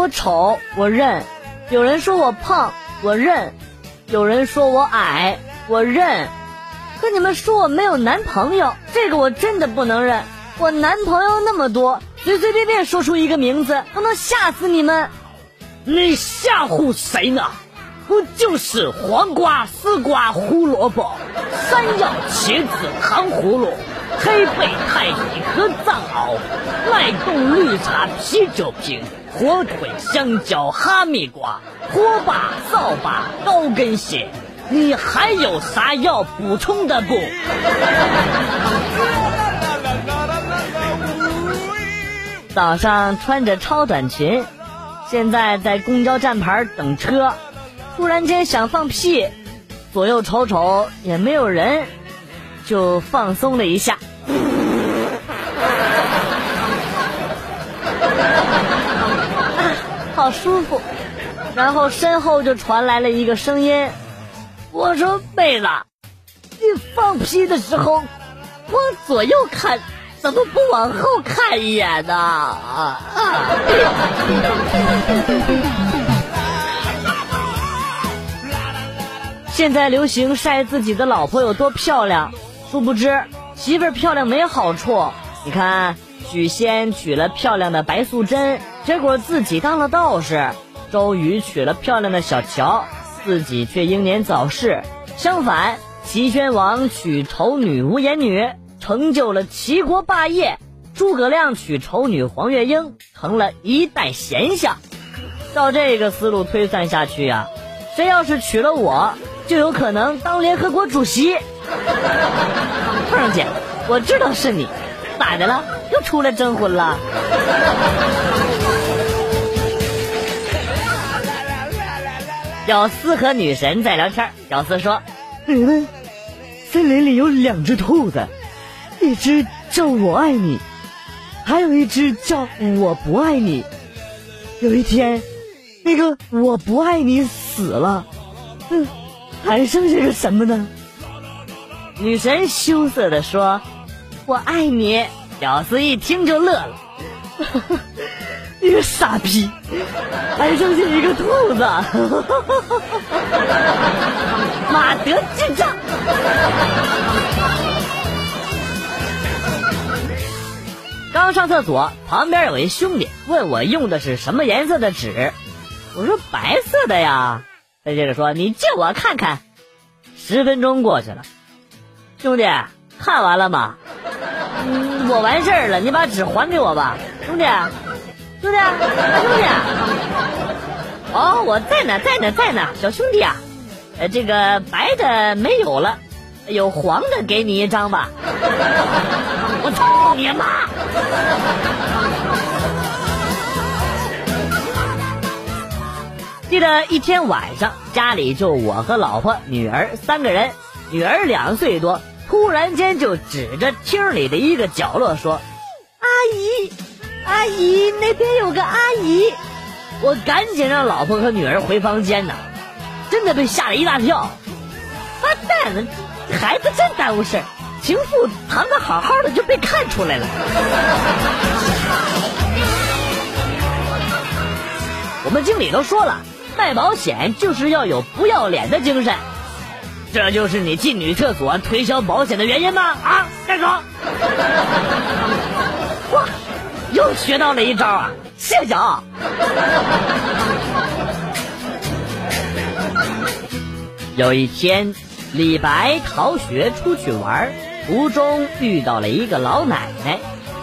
我丑，我认；有人说我胖，我认；有人说我矮，我认。可你们说我没有男朋友，这个我真的不能认。我男朋友那么多，随随便便说出一个名字都能吓死你们。你吓唬谁呢？不就是黄瓜、丝瓜、胡萝卜、山药、茄子、糖葫芦、黑贝、太乙和藏獒、脉动绿茶、啤酒瓶、火腿、香蕉、哈密瓜、火把、扫把、高跟鞋。你还有啥要补充的不？早上穿着超短裙，现在在公交站牌等车，突然间想放屁，左右瞅瞅也没有人，就放松了一下，好舒服。然后身后就传来了一个声音。我说妹子，你放屁的时候往左右看，怎么不往后看一眼呢？啊！现在流行晒自己的老婆有多漂亮，殊不知媳妇漂亮没好处。你看许仙娶了漂亮的白素贞，结果自己当了道士；周瑜娶了漂亮的小乔。自己却英年早逝。相反，齐宣王娶丑女无颜女，成就了齐国霸业；诸葛亮娶丑女黄月英，成了一代贤相。照这个思路推算下去呀，谁要是娶了我，就有可能当联合国主席。凤姐，我知道是你，咋的了？又出来征婚了？屌丝和女神在聊天。屌丝说：“女们，森林里有两只兔子，一只叫我爱你，还有一只叫我不爱你。有一天，那个我不爱你死了，嗯，还剩下个什么呢？”女神羞涩的说：“我爱你。”屌丝一听就乐了。你个傻逼，还剩下一个兔子，马德智障。刚上厕所，旁边有一兄弟问我用的是什么颜色的纸，我说白色的呀。他接着说：“你借我看看。”十分钟过去了，兄弟看完了吗？嗯，我完事儿了，你把纸还给我吧，兄弟。兄弟，大兄弟，哦，我在呢，在呢，在呢，小兄弟啊，呃，这个白的没有了，有黄的，给你一张吧。我操你妈！记得一天晚上，家里就我和老婆、女儿三个人，女儿两岁多，突然间就指着厅里的一个角落说：“阿姨。”阿姨，那边有个阿姨，我赶紧让老婆和女儿回房间呢，真的被吓了一大跳。完蛋了，孩子真耽误事儿，情妇藏的好好的就被看出来了。我们经理都说了，卖保险就是要有不要脸的精神，这就是你进女厕所推销保险的原因吗？啊，干什么？哇！又学到了一招啊！谢谢啊。有一天，李白逃学出去玩，途中遇到了一个老奶奶。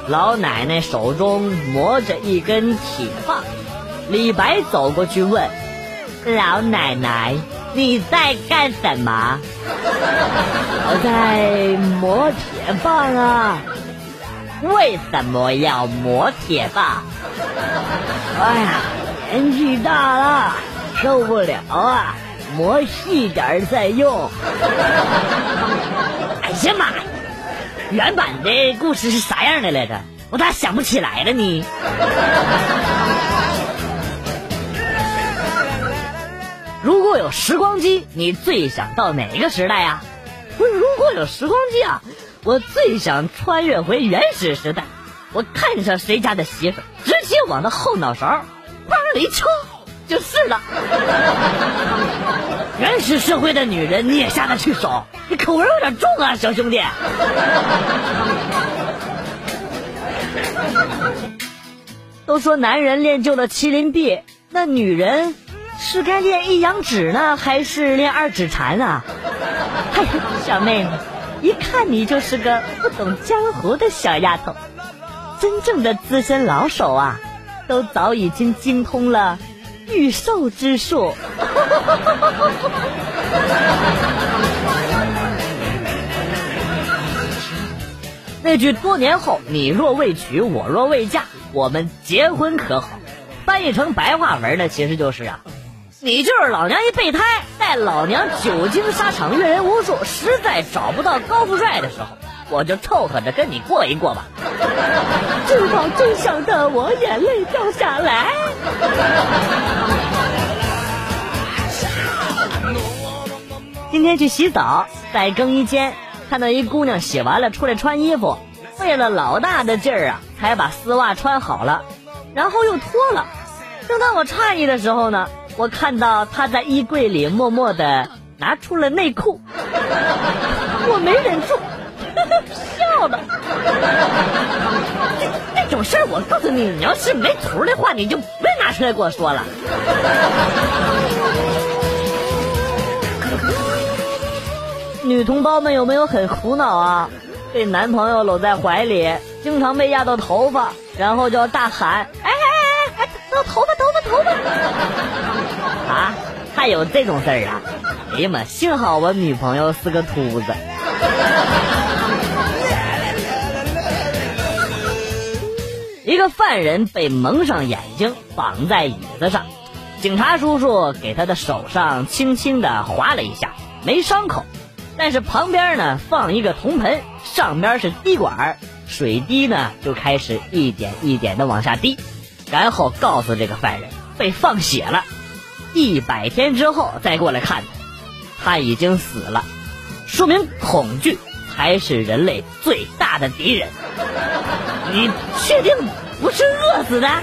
老奶奶手中磨着一根铁棒，李白走过去问：“老奶奶，你在干什么？”“ 我在磨铁棒啊。”为什么要磨铁棒？哎呀，年纪大了，受不了啊！磨细点再用。哎呀妈呀！原版的故事是啥样的来着？我咋想不起来了呢？如果有时光机，你最想到哪个时代呀？不是，如果有时光机啊！我最想穿越回原始时代，我看上谁家的媳妇，直接往他后脑勺往里戳就是了。原始社会的女人你也下得去手？你口味有点重啊，小兄弟。都说男人练就了麒麟臂，那女人是该练一阳指呢，还是练二指禅啊？哎，小妹妹，一看你就是个不懂江湖的小丫头，真正的资深老手啊，都早已经精通了御兽之术。那句“多年后你若未娶，我若未嫁，我们结婚可好？”翻译成白话文呢，其实就是啊，你就是老娘一备胎，在老娘久经沙场阅人无数，实在找不到高富帅的时候，我就凑合着跟你过一过吧。知道真相的我眼泪掉下来。今天去洗澡，在更衣间。看到一姑娘洗完了出来穿衣服，费了老大的劲儿啊，才把丝袜穿好了，然后又脱了。正当我诧异的时候呢，我看到他在衣柜里默默的拿出了内裤，我没忍住 笑了。这这种事儿，我告诉你，你要是没图的话，你就别拿出来跟我说了。女同胞们有没有很苦恼啊？被男朋友搂在怀里，经常被压到头发，然后就要大喊：“哎哎哎哎，头头发头发头发！”还有这种事儿啊？哎呀妈，幸好我女朋友是个秃子。一个犯人被蒙上眼睛，绑在椅子上，警察叔叔给他的手上轻轻的划了一下，没伤口。但是旁边呢放一个铜盆，上边是滴管，水滴呢就开始一点一点的往下滴，然后告诉这个犯人被放血了，一百天之后再过来看他，已经死了，说明恐惧才是人类最大的敌人。你确定不是饿死的？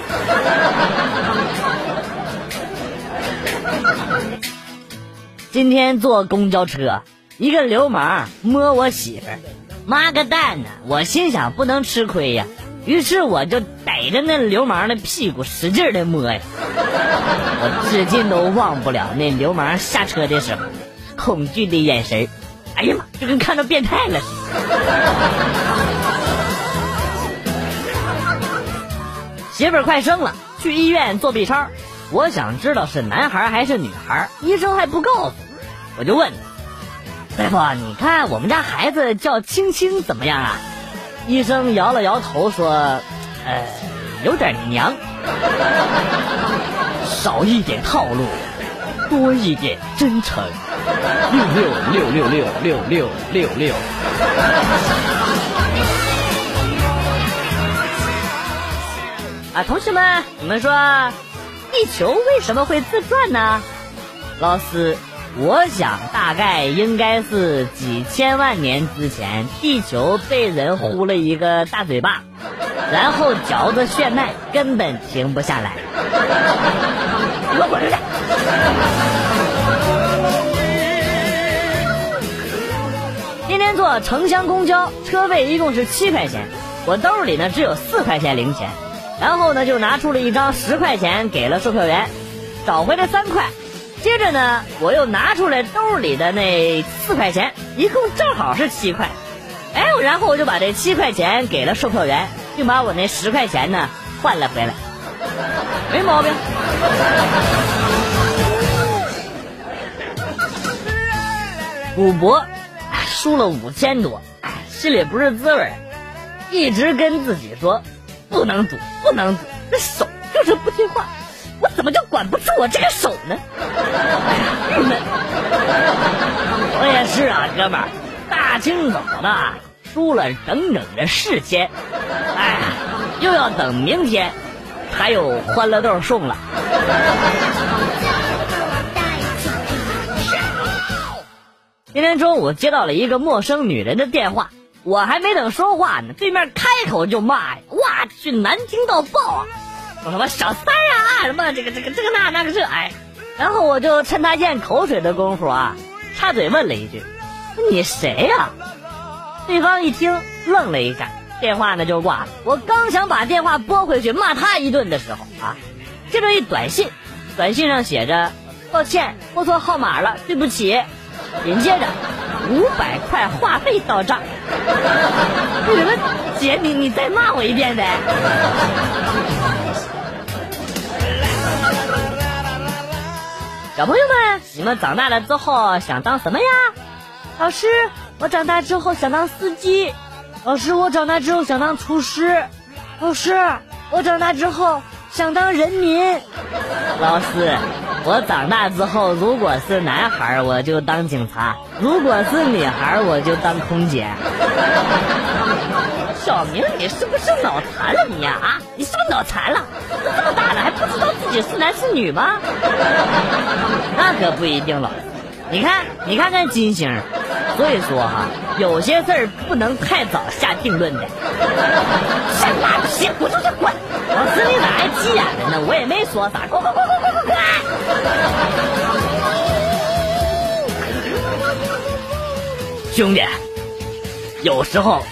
今天坐公交车。一个流氓摸我媳妇儿，妈个蛋呢！我心想不能吃亏呀，于是我就逮着那流氓的屁股使劲的摸呀。我至今都忘不了那流氓下车的时候恐惧的眼神哎呀妈，就跟看到变态了似的。媳妇儿快生了，去医院做 B 超，我想知道是男孩还是女孩，医生还不告诉我，我就问。大夫，你看我们家孩子叫青青怎么样啊？医生摇了摇头说：“呃，有点娘，少一点套路，多一点真诚。”六六六六六六六六六。啊，同学们，你们说，地球为什么会自转呢？老师。我想大概应该是几千万年之前，地球被人呼了一个大嘴巴，然后嚼着血脉，根本停不下来。给我滚出去！今天坐城乡公交，车费一共是七块钱，我兜里呢只有四块钱零钱，然后呢就拿出了一张十块钱给了售票员，找回来三块。接着呢，我又拿出来兜里的那四块钱，一共正好是七块。哎，然后我就把这七块钱给了售票员，并把我那十块钱呢换了回来，没毛病。赌博输了五千多，心里不是滋味一直跟自己说不能赌，不能赌，这手就是不听话。我怎么就管不住我这个手呢？郁闷。我也是啊，哥们儿，大清早的输了整整的四千，哎，又要等明天还有欢乐豆送了。今天中午接到了一个陌生女人的电话，我还没等说话呢，对面开口就骂呀，哇去，难听到爆啊！我说我小三那！什么这个这个这个那那个这哎，然后我就趁他咽口水的功夫啊，插嘴问了一句：“你谁呀？”对方一听愣了一下，电话呢就挂了。我刚想把电话拨回去骂他一顿的时候啊，接着一短信，短信上写着：“抱歉，拨错号码了，对不起。”紧接着五百块话费到账。为什么？姐，你你再骂我一遍呗。小朋友们，你们长大了之后想当什么呀？老师，我长大之后想当司机。老师，我长大之后想当厨师。老师，我长大之后想当人民。老师，我长大之后如果是男孩，我就当警察；如果是女孩，我就当空姐。小明，你是不是脑残了你呀？啊，你是不是脑残了？都这么大了还不知道自己是男是女吗？那可不一定了。你看，你看看金星。所以说哈，有些事儿不能太早下定论的。先拉屁，滚出去滚！老师你咋还急眼了呢？我也没说啥，滚滚滚滚滚滚滚！兄弟，有时候。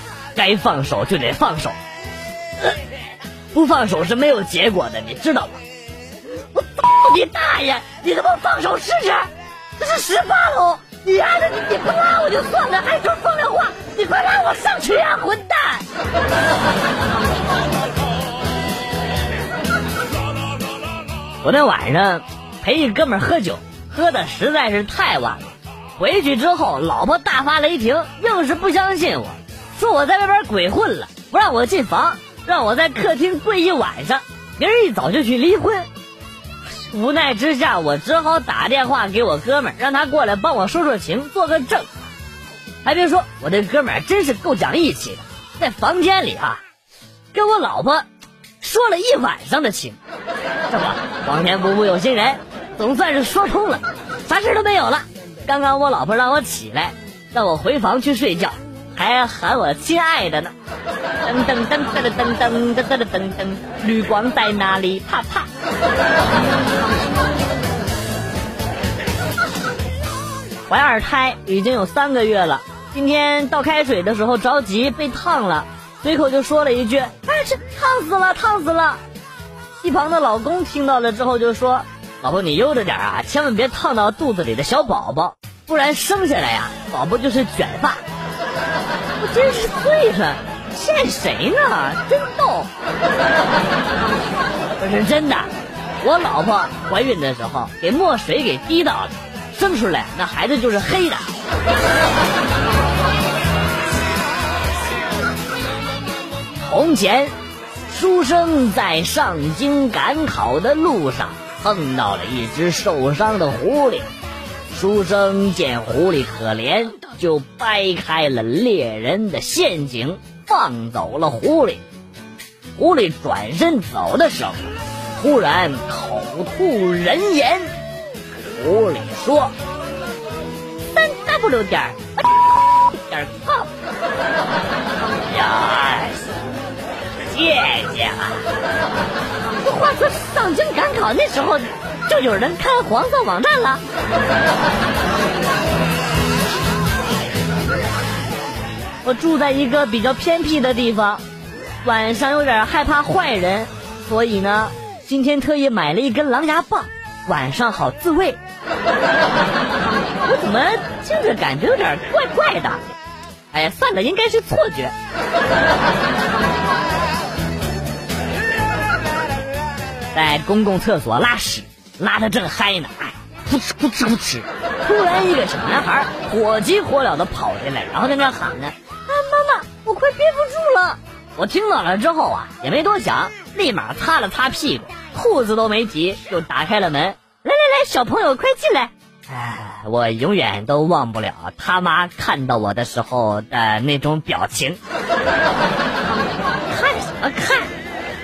该放手就得放手，不放手是没有结果的，你知道吗？我操你大爷！你他妈放手试试！这是十八楼，你丫的你你不拉我就算了，还说风凉话，你快拉我上去呀，混蛋！昨天晚上陪一哥们喝酒，喝的实在是太晚了，回去之后老婆大发雷霆，硬是不相信我。说我在外边鬼混了，不让我进房，让我在客厅跪一晚上，明儿一早就去离婚。无奈之下，我只好打电话给我哥们儿，让他过来帮我说说情，做个证。还别说，我这哥们儿真是够讲义气的，在房间里啊，跟我老婆说了一晚上的情。这不，皇天不负有心人，总算是说通了，啥事都没有了。刚刚我老婆让我起来，让我回房去睡觉。还喊我亲爱的呢，噔噔噔噔噔噔噔噔噔噔，绿光在哪里？啪啪。怀二胎已经有三个月了，今天倒开水的时候着急被烫了，随口就说了一句：“哎，这烫死了，烫死了。”一旁的老公听到了之后就说：“老婆你悠着点啊，千万别烫到肚子里的小宝宝，不然生下来呀，宝宝就是卷发。”我真是醉了，骗谁呢？真逗！我是真的，我老婆怀孕的时候给墨水给滴到了，生出来那孩子就是黑的。从前，书生在上京赶考的路上碰到了一只受伤的狐狸。书生见狐狸可怜，就掰开了猎人的陷阱，放走了狐狸。狐狸转身走的时候，突然口吐人言。狐狸说：“三 w 点儿点 com。”呀，谢谢啊！话说上京赶考那时候。就有人看黄色网站了。我住在一个比较偏僻的地方，晚上有点害怕坏人，所以呢，今天特意买了一根狼牙棒，晚上好自卫。我怎么听着感觉有点怪怪的？哎呀，算了，应该是错觉。在公共厕所拉屎。拉的正嗨呢，哎，噗哧噗哧噗哧！突然一个小男孩火急火燎的跑进来，然后在那喊呢：“啊，妈妈，我快憋不住了！”我听到了之后啊，也没多想，立马擦了擦屁股，裤子都没提就打开了门。来来来，小朋友快进来！哎，我永远都忘不了他妈看到我的时候的那种表情。看什么看？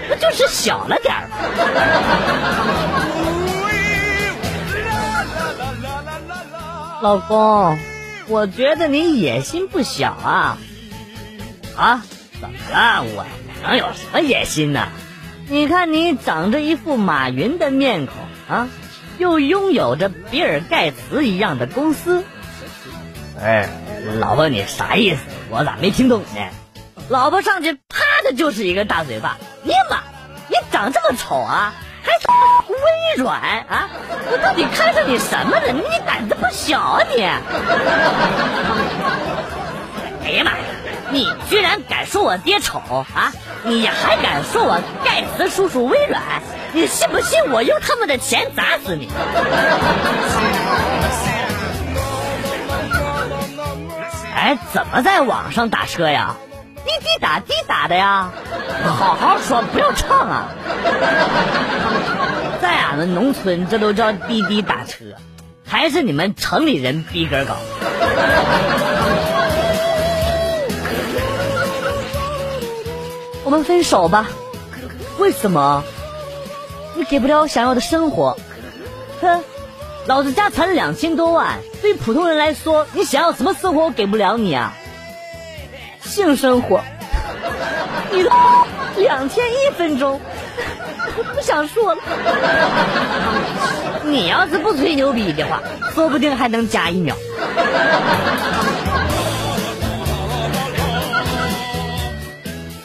不就是小了点儿？老公，我觉得你野心不小啊！啊，怎么了？我能有什么野心呢？你看你长着一副马云的面孔啊，又拥有着比尔盖茨一样的公司。哎，老婆你啥意思？我咋没听懂呢？老婆上去啪的就是一个大嘴巴，尼玛，你长这么丑啊，微软啊？我到底看上你什么了？你胆子不小啊你！哎呀妈呀！你居然敢说我爹丑啊！你还敢说我盖茨叔叔微软？你信不信我用他们的钱砸死你？哎，怎么在网上打车呀？滴滴打滴打的呀？好好说，不要唱啊！在俺们农村，这都叫滴滴打车，还是你们城里人逼格高。我们分手吧？为什么？你给不了我想要的生活。哼，老子家产两千多万，对普通人来说，你想要什么生活我给不了你啊？性生活，你两千一分钟，不想说了。你要是不吹牛逼的话，说不定还能加一秒。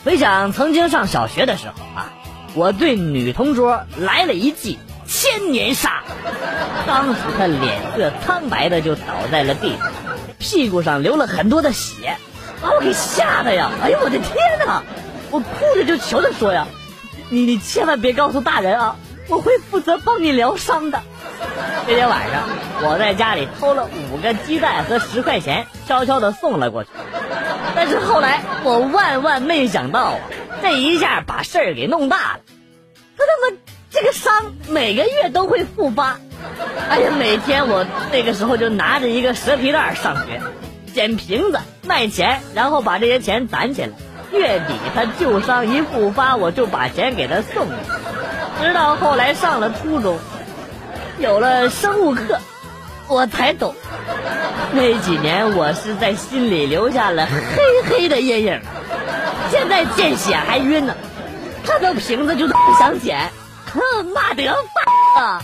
回想曾经上小学的时候啊，我对女同桌来了一记千年杀，当时她脸色苍白的就倒在了地上，屁股上流了很多的血，把我给吓的呀！哎呦我的天哪！我哭着就求他说呀：“你你千万别告诉大人啊，我会负责帮你疗伤的。”那天晚上我在家里偷了五个鸡蛋和十块钱，悄悄的送了过去。但是后来我万万没想到啊，这一下把事儿给弄大了。他他妈这个伤每个月都会复发。哎呀，每天我那个时候就拿着一个蛇皮袋上学，捡瓶子卖钱，然后把这些钱攒起来。月底他旧伤一复发，我就把钱给他送去。直到后来上了初中，有了生物课，我才懂。那几年我是在心里留下了黑黑的阴影，现在见血还晕呢，看到瓶子就不想捡，哼，妈得发啊！